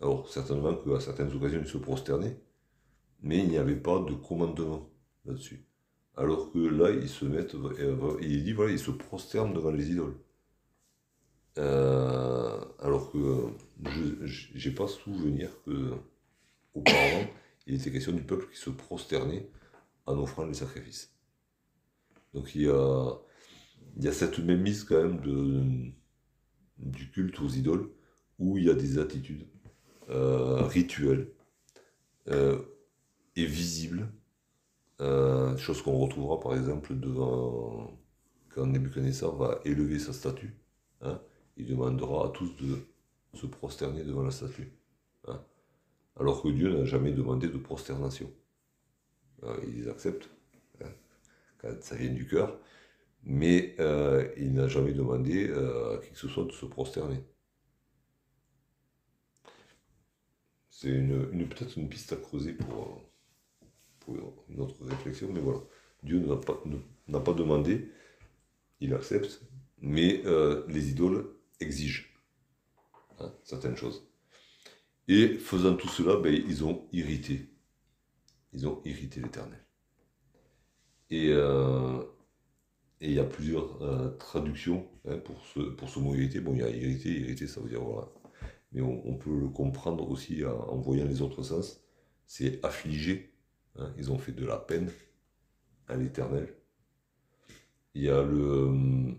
Alors, certainement qu'à certaines occasions, ils se prosternaient, mais il n'y avait pas de commandement là-dessus. Alors que là, ils se mettent, et il dit, voilà, ils se prosternent devant les idoles. Euh, alors que je n'ai pas souvenir que auparavant, il était question du peuple qui se prosternait en offrant les sacrifices. Donc il y a, il y a cette même mise quand même de, du culte aux idoles où il y a des attitudes euh, rituelles euh, et visibles, euh, chose qu'on retrouvera par exemple devant quand Nebuchadnezzar va élever sa statue. Hein, il demandera à tous de se prosterner devant la statue. Hein, alors que Dieu n'a jamais demandé de prosternation. ils acceptent hein, quand ça vient du cœur, mais il n'a jamais demandé à qui que ce soit de se prosterner. c'est une, peut-être une piste à creuser pour, notre réflexion, mais voilà. Dieu n'a pas, n'a pas demandé, il accepte, mais euh, les idoles exigent hein, certaines choses. Et faisant tout cela, ben, ils ont irrité. Ils ont irrité l'Éternel. Et euh, il y a plusieurs euh, traductions hein, pour, ce, pour ce mot irrité. Bon, il y a irrité, irrité, ça veut dire voilà, mais on, peut le comprendre aussi en, voyant les autres sens, c'est affligé. Hein. ils ont fait de la peine à l'éternel. Il y a le. Euh,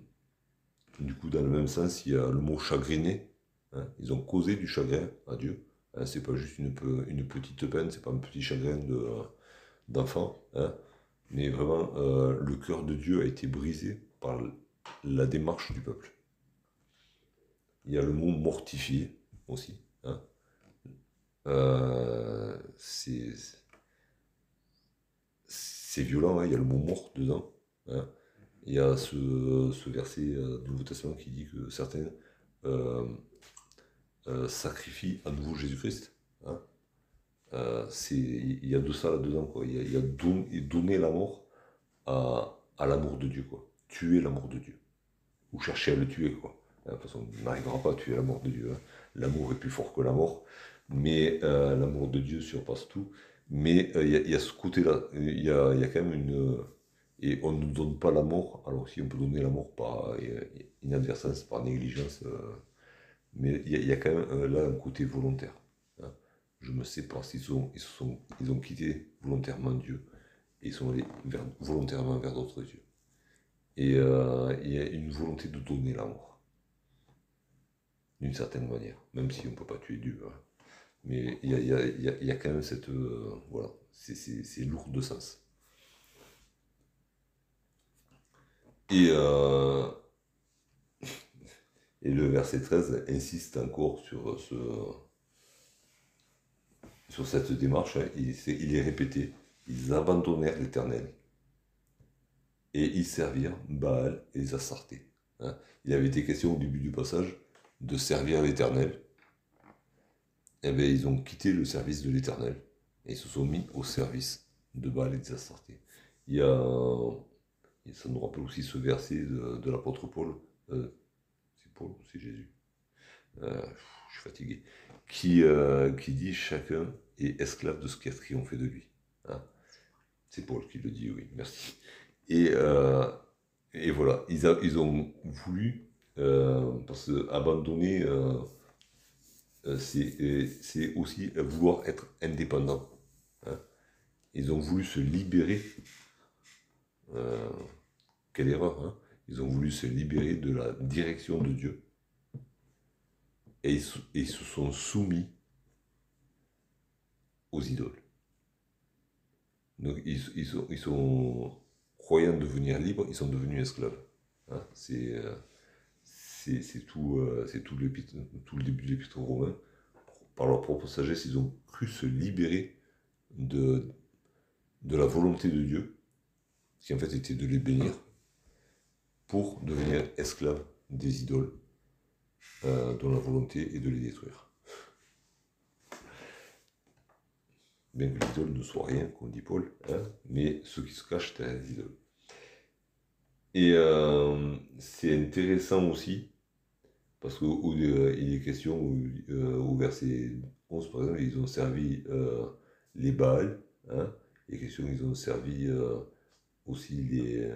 du coup, dans le même sens, il y a le mot chagriné. Hein. ils ont causé du chagrin à Dieu. Hein, c'est pas juste une, petite peine, c'est pas un petit chagrin d'enfant. mais vraiment, euh, le cœur de Dieu a été brisé par la démarche du peuple. Il y a le mot mortifié aussi. Hein. Euh, c'est violent, hein. il y a le mot mort dedans. Hein. Il y a ce, verset euh, du Nouveau Testament qui dit que certains sacrifient à nouveau Jésus-Christ. il y a de ça là-dedans. Il y a, donner la mort à, l'amour de Dieu. Quoi. Tuer l'amour de Dieu. Ou chercher à le tuer. Quoi. De toute façon, on n'arrivera pas à tuer l'amour de Dieu l'amour est plus fort que la mort, mais euh, l'amour de Dieu surpasse tout. Mais euh, il y, a ce côté-là, il y a, quand même une... Et on ne donne pas la mort, alors si on peut donner la mort par inadvertance, par négligence, euh, mais il y, a quand même là un côté volontaire. Hein. Je me sais pas s'ils ont, ils, sont, ils ont quitté volontairement Dieu, et ils sont allés volontairement vers d'autres dieux. Et il y a une volonté de donner la mort d'une certaine manière, même si on ne peut pas tuer Dieu. Hein. Mais il y a, quand même cette... Euh, voilà, c'est lourd de sens. Et, euh, et le verset 13 insiste encore sur, ce, sur cette démarche. Hein. Il, est répété. Ils abandonnèrent l'Éternel et ils servirent Baal et les Astartés. Hein. Il avait été question au début du passage de servir l'Éternel, eh bien, ils ont quitté le service de l'Éternel et se sont mis au service de Baal et des Astartés. Il y a, ça nous rappelle aussi ce verset de, l'apôtre Paul, euh, c'est Jésus, euh, je suis fatigué, qui, euh, qui dit chacun est esclave de ce qui a triomphé de lui. Hein. c'est Paul qui le dit, oui, merci. Et, et voilà, ils, ont voulu euh, parce que abandonner, euh, euh, c'est aussi vouloir être indépendant. Hein. Ils ont voulu se libérer. quelle erreur, hein. Ils ont voulu se libérer de la direction de Dieu. Et ils, se sont soumis aux idoles. Donc ils, sont, croyant devenir libres, ils sont devenus esclaves. Hein. C'est euh, c'est tout, le début de l'épître romain. Par leur propre sagesse, ils ont cru se libérer de la volonté de Dieu qui en fait était de les bénir pour devenir esclaves des idoles euh, dont la volonté est de les détruire. Bien que l'idole ne soit rien, comme dit Paul, hein, mais ceux qui se cachent derrière les idoles. Et euh, c'est intéressant aussi, parce qu'il est question euh, au verset 11, par exemple, ils ont servi les Baals, hein, est question ils ont servi aussi les,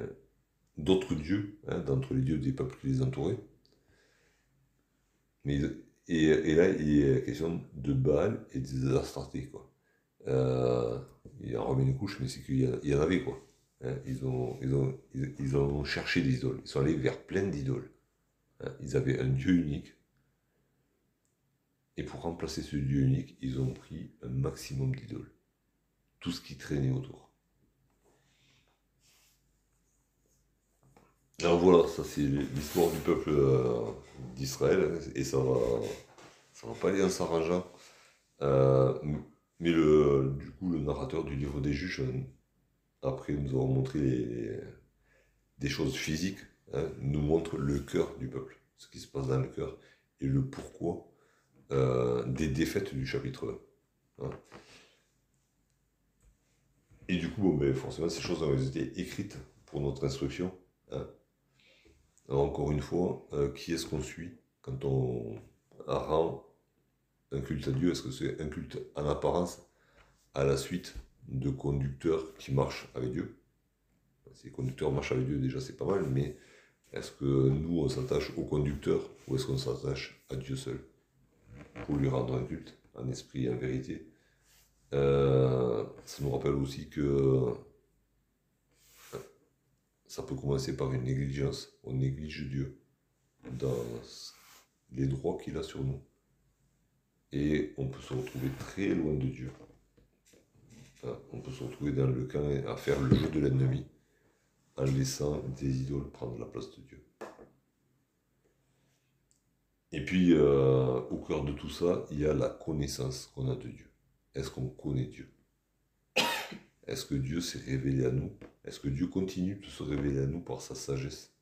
d'autres dieux, hein, d'entre les dieux des peuples qui les entouraient. Mais, et, là, il est question de Baal et des Astartés, quoi. Euh, il en remet une couche, mais c'est qu'il y, en avait, quoi. Hein, ils, ont, ils, ont, ils, cherché des idoles. Ils sont allés vers plein d'idoles. Hein, ils avaient un dieu unique. Et pour remplacer ce dieu unique, ils ont pris un maximum d'idoles. Tout ce qui traînait autour. Alors voilà, ça c'est l'histoire du peuple euh, d'Israël, et ça va, ça va pas aller en s'arrangeant. Euh, mais le, du coup, le narrateur du livre des juges, euh, après nous avons montré des choses physiques, hein, nous montre le cœur du peuple, ce qui se passe dans le cœur, et le pourquoi des défaites du chapitre 1. Hein. Et du coup, bon, ben, forcément, ces choses ont été écrites pour notre instruction. Hein encore une fois, euh, qui est-ce qu'on suit quand on rend un culte à Dieu? Est-ce que c'est un culte en apparence à la suite de conducteurs qui marchent avec Dieu? Si les conducteurs marchent avec Dieu, déjà c'est pas mal, mais est-ce que nous on s'attache au conducteur ou est-ce qu'on s'attache à Dieu seul pour lui rendre un culte en esprit et en vérité? Euh, Ça nous rappelle aussi que ça peut commencer par une négligence. On néglige Dieu dans les droits qu'il a sur nous. Et on peut se retrouver très loin de Dieu. On peut se retrouver dans le camp à faire le jeu de l'ennemi en laissant des idoles prendre la place de Dieu. Et puis, euh, au cœur de tout ça, il y a la connaissance qu'on a de Dieu. Est-ce qu'on connaît Dieu? Est-ce que Dieu s'est révélé à nous est-ce que Dieu continue de se révéler à nous par sa sagesse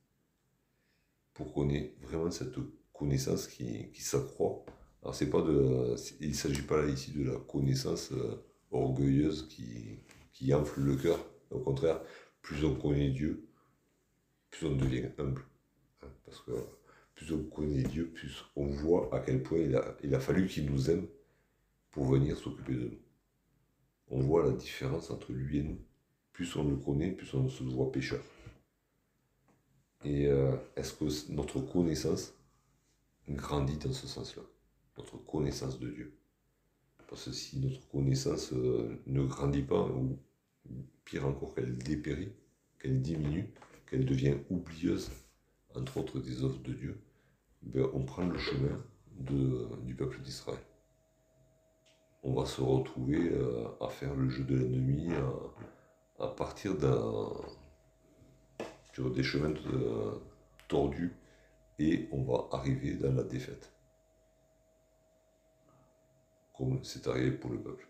Pour qu'on ait vraiment cette connaissance qui, s'accroît. Alors pas de, il ne s'agit pas là ici de la connaissance euh, orgueilleuse qui, qui enfle le cœur. Au contraire, plus on connaît Dieu, plus on devient humble. Hein, parce que plus on connaît Dieu, plus on voit à quel point il a fallu qu'il nous aime pour venir s'occuper de nous. On voit la différence entre lui et nous plus on le connaît, plus on se voit pécheur. Et euh, est-ce que notre connaissance grandit dans ce sens-là? Notre connaissance de Dieu? Parce que si notre connaissance euh, ne grandit pas, ou pire encore qu'elle dépérit, qu'elle diminue, qu'elle devient oublieuse, entre autres des œuvres de Dieu, ben, on prend le chemin du peuple d'Israël. On va se retrouver euh, à faire le jeu de l'ennemi, partir d'un des chemins euh, tordus et on va arriver dans la défaite. Comme c'est arrivé pour le peuple.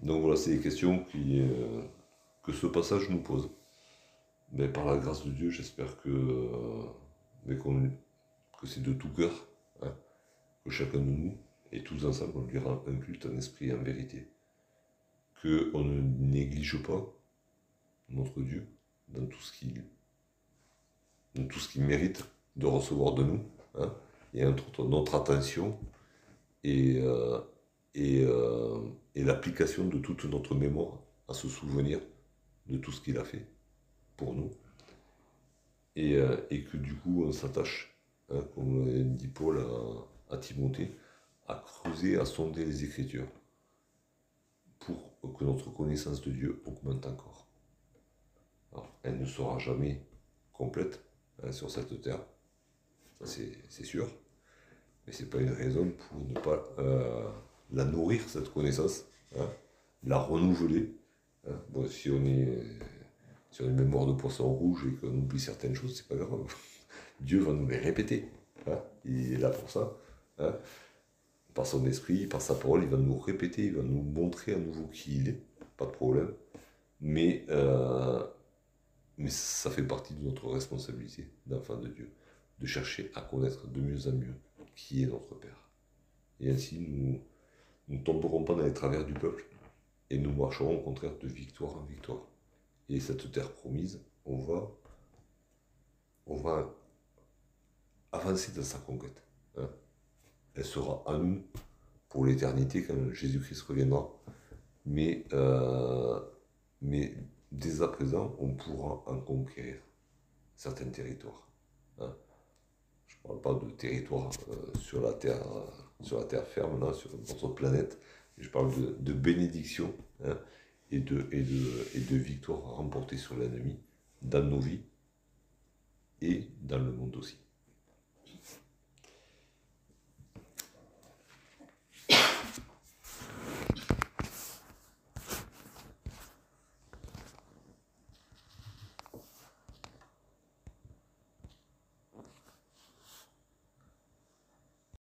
Donc voilà, c'est les questions qui, euh, que ce passage nous pose. Mais par la grâce de Dieu, j'espère que, mais que c'est de tout cœur, hein, que chacun de nous, et tous ensemble, on lui un culte en esprit et en vérité qu'on ne néglige pas notre Dieu dans tout ce qu'il mérite de recevoir de nous, hein, et entre notre attention et, euh, euh, et, l'application de toute notre mémoire à se souvenir de tout ce qu'il a fait pour nous, et, euh, que du coup on s'attache, hein, comme dit Paul à, Timothée, à creuser, à sonder les Écritures que notre connaissance de Dieu augmente encore. Elle ne sera jamais complète hein, sur cette terre, c'est sûr, mais ce n'est pas une raison pour ne pas euh, la nourrir, cette connaissance, hein, la renouveler. Hein. Bon, si on est une mémoire de poisson rouge et qu'on oublie certaines choses, c'est pas grave. Dieu va nous les répéter. Il est là pour ça par son esprit, par sa parole, il va nous répéter, il va nous montrer à nouveau qui il est, pas de problème. Mais, euh, mais ça fait partie de notre responsabilité d'enfant de Dieu, de chercher à connaître de mieux en mieux qui est notre Père. Et ainsi, nous ne tomberons pas dans les travers du peuple et nous marcherons au contraire de victoire en victoire. Et cette terre promise, on va, on va avancer dans sa conquête. Hein. Elle sera à nous pour l'éternité quand Jésus-Christ reviendra. Mais, euh, mais dès à présent, on pourra en conquérir certains territoires. Hein. Je ne parle pas de territoires euh, sur, la terre, sur la terre ferme, là, sur notre planète. Je parle de, de bénédiction hein, et, de, et, de, et de victoire remportée sur l'ennemi dans nos vies et dans le monde aussi.